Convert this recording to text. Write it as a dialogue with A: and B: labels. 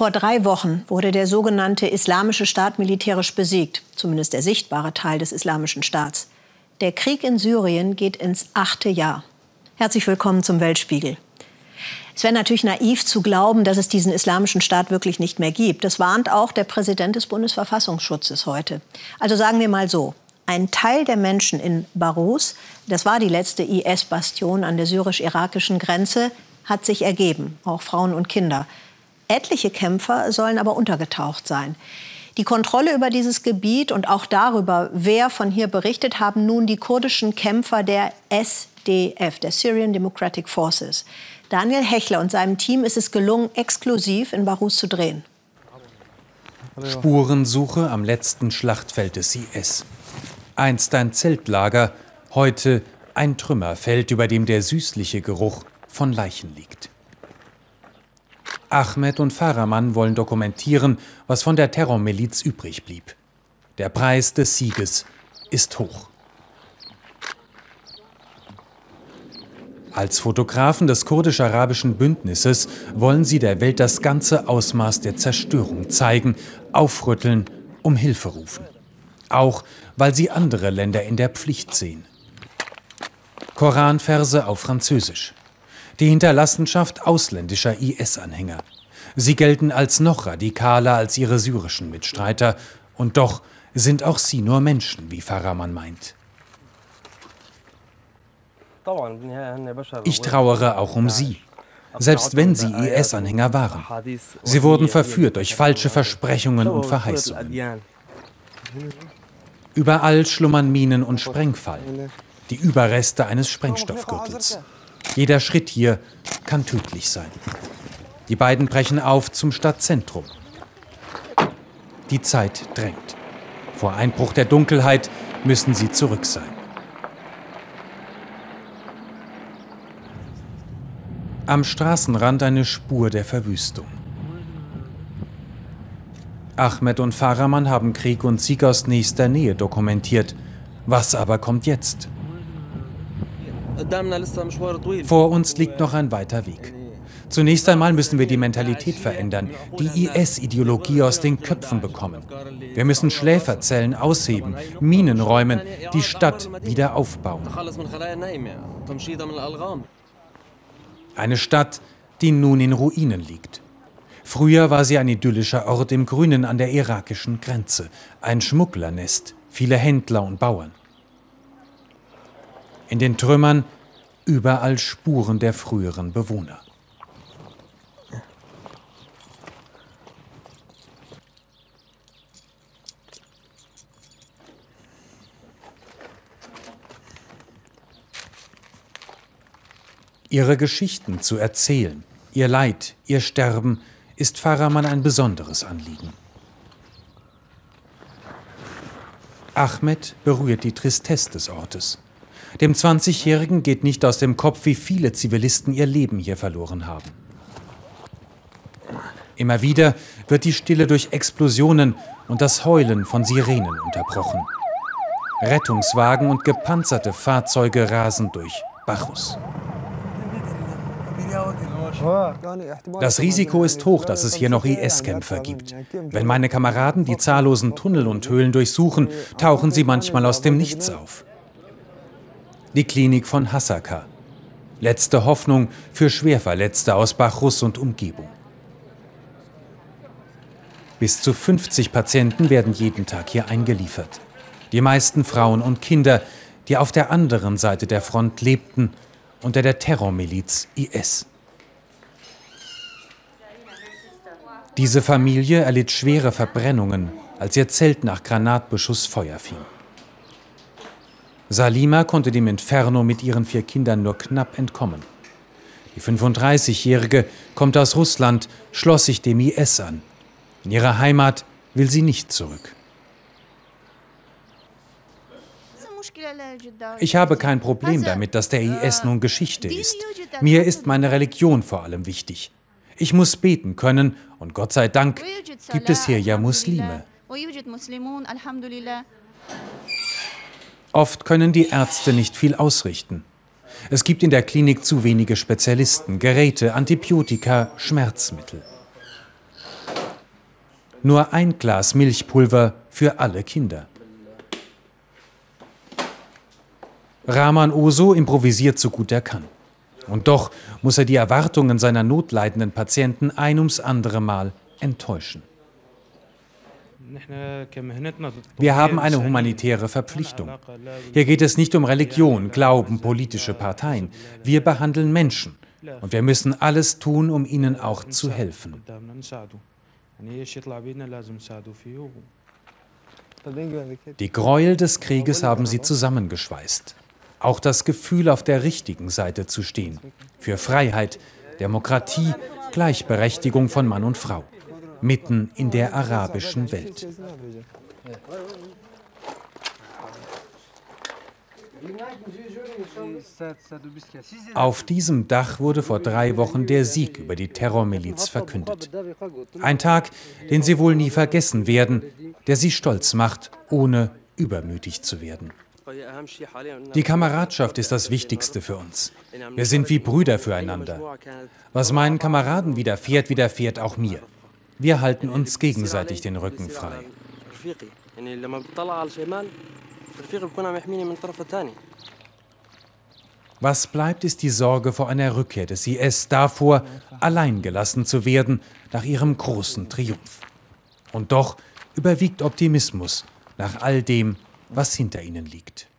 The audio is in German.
A: Vor drei Wochen wurde der sogenannte Islamische Staat militärisch besiegt, zumindest der sichtbare Teil des Islamischen Staats. Der Krieg in Syrien geht ins achte Jahr. Herzlich willkommen zum Weltspiegel. Es wäre natürlich naiv zu glauben, dass es diesen islamischen Staat wirklich nicht mehr gibt. Das warnt auch der Präsident des Bundesverfassungsschutzes heute. Also sagen wir mal so, ein Teil der Menschen in Barus, das war die letzte IS-Bastion an der syrisch-irakischen Grenze, hat sich ergeben, auch Frauen und Kinder. Etliche Kämpfer sollen aber untergetaucht sein. Die Kontrolle über dieses Gebiet und auch darüber, wer von hier berichtet, haben nun die kurdischen Kämpfer der SDF, der Syrian Democratic Forces. Daniel Hechler und seinem Team ist es gelungen, exklusiv in Barus zu drehen.
B: Spurensuche am letzten Schlachtfeld des IS. Einst ein Zeltlager, heute ein Trümmerfeld, über dem der süßliche Geruch von Leichen liegt. Ahmed und Faraman wollen dokumentieren, was von der Terrormiliz übrig blieb. Der Preis des Sieges ist hoch. Als Fotografen des kurdisch-arabischen Bündnisses wollen sie der Welt das ganze Ausmaß der Zerstörung zeigen, aufrütteln, um Hilfe rufen. Auch weil sie andere Länder in der Pflicht sehen. Koranverse auf Französisch. Die Hinterlassenschaft ausländischer IS-Anhänger. Sie gelten als noch radikaler als ihre syrischen Mitstreiter. Und doch sind auch sie nur Menschen, wie Faraman meint. Ich trauere auch um sie, selbst wenn sie IS-Anhänger waren. Sie wurden verführt durch falsche Versprechungen und Verheißungen. Überall schlummern Minen und Sprengfallen, die Überreste eines Sprengstoffgürtels. Jeder Schritt hier kann tödlich sein. Die beiden brechen auf zum Stadtzentrum. Die Zeit drängt. Vor Einbruch der Dunkelheit müssen sie zurück sein. Am Straßenrand eine Spur der Verwüstung. Ahmed und Faraman haben Krieg und Sieg aus nächster Nähe dokumentiert. Was aber kommt jetzt? Vor uns liegt noch ein weiter Weg. Zunächst einmal müssen wir die Mentalität verändern, die IS-Ideologie aus den Köpfen bekommen. Wir müssen Schläferzellen ausheben, Minen räumen, die Stadt wieder aufbauen. Eine Stadt, die nun in Ruinen liegt. Früher war sie ein idyllischer Ort im Grünen an der irakischen Grenze, ein Schmugglernest, viele Händler und Bauern. In den Trümmern überall Spuren der früheren Bewohner. Ihre Geschichten zu erzählen, ihr Leid, ihr Sterben, ist Faraman ein besonderes Anliegen. Ahmed berührt die Tristesse des Ortes. Dem 20-Jährigen geht nicht aus dem Kopf, wie viele Zivilisten ihr Leben hier verloren haben. Immer wieder wird die Stille durch Explosionen und das Heulen von Sirenen unterbrochen. Rettungswagen und gepanzerte Fahrzeuge rasen durch Bachus. Das Risiko ist hoch, dass es hier noch IS-Kämpfer gibt. Wenn meine Kameraden die zahllosen Tunnel und Höhlen durchsuchen, tauchen sie manchmal aus dem Nichts auf. Die Klinik von Hasaka. Letzte Hoffnung für Schwerverletzte aus Bachrus und Umgebung. Bis zu 50 Patienten werden jeden Tag hier eingeliefert. Die meisten Frauen und Kinder, die auf der anderen Seite der Front lebten, unter der Terrormiliz IS. Diese Familie erlitt schwere Verbrennungen, als ihr Zelt nach Granatbeschuss Feuer fing. Salima konnte dem Inferno mit ihren vier Kindern nur knapp entkommen. Die 35-Jährige kommt aus Russland, schloss sich dem IS an. In ihre Heimat will sie nicht zurück. Ich habe kein Problem damit, dass der IS nun Geschichte ist. Mir ist meine Religion vor allem wichtig. Ich muss beten können und Gott sei Dank gibt es hier ja Muslime. Oft können die Ärzte nicht viel ausrichten. Es gibt in der Klinik zu wenige Spezialisten, Geräte, Antibiotika, Schmerzmittel. Nur ein Glas Milchpulver für alle Kinder. Rahman Oso improvisiert so gut er kann. Und doch muss er die Erwartungen seiner notleidenden Patienten ein ums andere Mal enttäuschen. Wir haben eine humanitäre Verpflichtung. Hier geht es nicht um Religion, Glauben, politische Parteien. Wir behandeln Menschen. Und wir müssen alles tun, um ihnen auch zu helfen. Die Gräuel des Krieges haben sie zusammengeschweißt. Auch das Gefühl, auf der richtigen Seite zu stehen. Für Freiheit, Demokratie, Gleichberechtigung von Mann und Frau mitten in der arabischen Welt. Auf diesem Dach wurde vor drei Wochen der Sieg über die Terrormiliz verkündet. Ein Tag, den sie wohl nie vergessen werden, der sie stolz macht, ohne übermütig zu werden. Die Kameradschaft ist das Wichtigste für uns. Wir sind wie Brüder füreinander. Was meinen Kameraden widerfährt, widerfährt auch mir. Wir halten uns gegenseitig den Rücken frei. Was bleibt, ist die Sorge vor einer Rückkehr des IS davor, allein gelassen zu werden nach ihrem großen Triumph. Und doch überwiegt Optimismus nach all dem, was hinter ihnen liegt.